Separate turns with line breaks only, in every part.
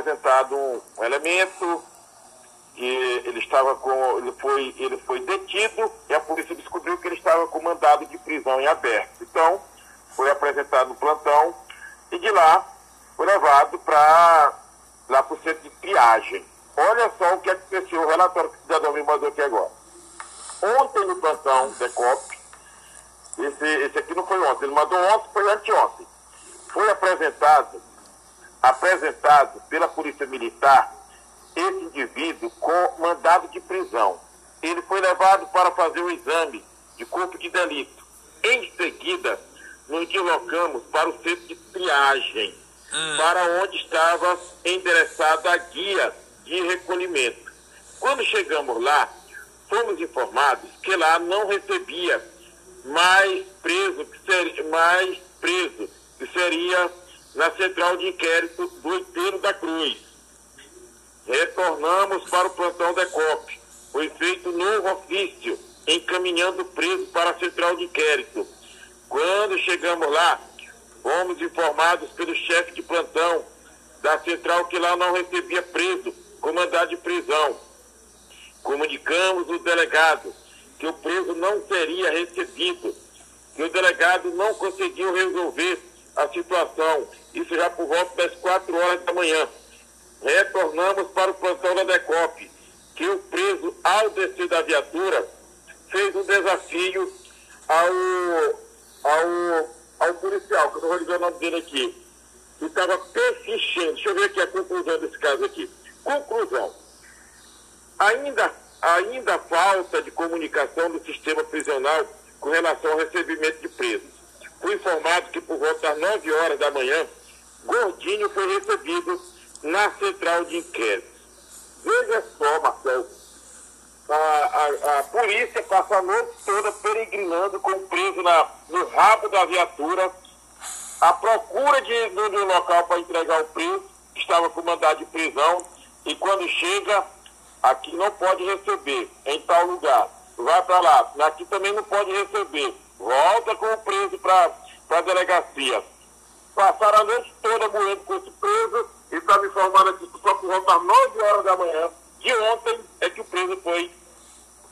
apresentado um, um elemento que ele estava com. Ele foi, ele foi detido e a polícia descobriu que ele estava com mandado de prisão em aberto. Então, foi apresentado no plantão e de lá foi levado para lá para o centro de triagem. Olha só o que aconteceu, o relatório que o cidadão me mandou aqui agora. Ontem no plantão DECOP, esse, esse aqui não foi ontem, ele mandou ontem, foi anteontem. Foi apresentado, apresentado pela Polícia Militar esse indivíduo com mandado de prisão. Ele foi levado para fazer o exame de corpo de delito. Em seguida, nos deslocamos para o centro de triagem, hum. para onde estava endereçada a guia de recolhimento. Quando chegamos lá, fomos informados que lá não recebia mais preso, que seria, mais preso, que seria na central de inquérito do Inteiro da Cruz. Retornamos para o plantão da COP. Foi feito novo ofício, encaminhando o preso para a central de inquérito. Quando chegamos lá, fomos informados pelo chefe de plantão da central que lá não recebia preso, com de prisão. Comunicamos o delegado que o preso não seria recebido, que o delegado não conseguiu resolver a situação, isso já por volta das quatro horas da manhã. Retornamos para o plantão da DECOP, que o preso, ao descer da viatura, fez um desafio ao, ao, ao policial, que eu não vou dizer o nome dele aqui, que estava persistindo. Deixa eu ver aqui a conclusão desse caso aqui. Conclusão. Ainda, ainda falta de comunicação do sistema prisional com relação ao recebimento de informado que por volta das 9 horas da manhã, Gordinho foi recebido na central de inquérito. Veja só, Marcelo, a, a, a, polícia passa a noite toda peregrinando com o preso na, no rabo da viatura, à procura de um local para entregar o preso, que estava com mandado de prisão, e quando chega, aqui não pode receber, em tal lugar. Vai para lá, aqui também não pode receber. Volta com o preso para a delegacia. Passaram a noite toda moendo com esse preso e está me informando aqui que só por volta às 9 horas da manhã de ontem é que o preso foi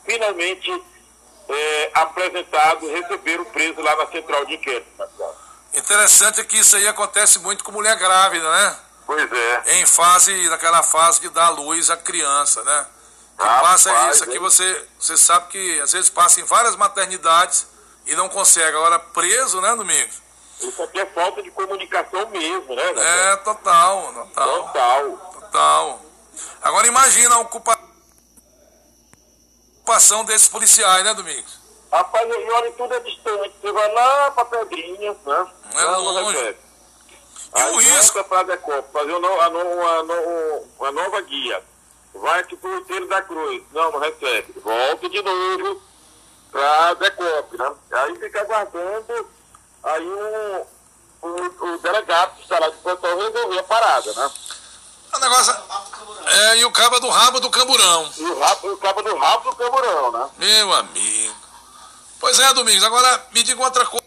finalmente é, apresentado, receber o preso lá na central de inquérito.
Interessante que isso aí acontece muito com mulher grávida, né?
Pois é.
Em fase, naquela fase de dar luz à criança, né? Que ah, passa isso aqui, você, você sabe que às vezes passa em várias maternidades e não consegue. Agora, preso, né, Domingos?
Isso aqui é falta de comunicação mesmo, né?
É, total, total.
Total.
Total. Agora imagina a ocupação desses policiais, né, Domingos?
Rapaz, e olha, tudo é distante. Você vai lá pra Pedrinhas, né?
É longe.
E o risco? Decop, fazer uma, uma, uma, uma, nova guia. Vai aqui pro inteiro da Cruz. Não, não recebe. Volta de novo para Decop, né? Aí fica aguardando aí o, o, o delegado que está lá de plantão resolver a parada, né?
O negócio. É, e o cabo do rabo do camburão.
E o, rabo, o cabo do rabo do camburão, né?
Meu amigo. Pois é, Domingos. Agora me diga outra coisa.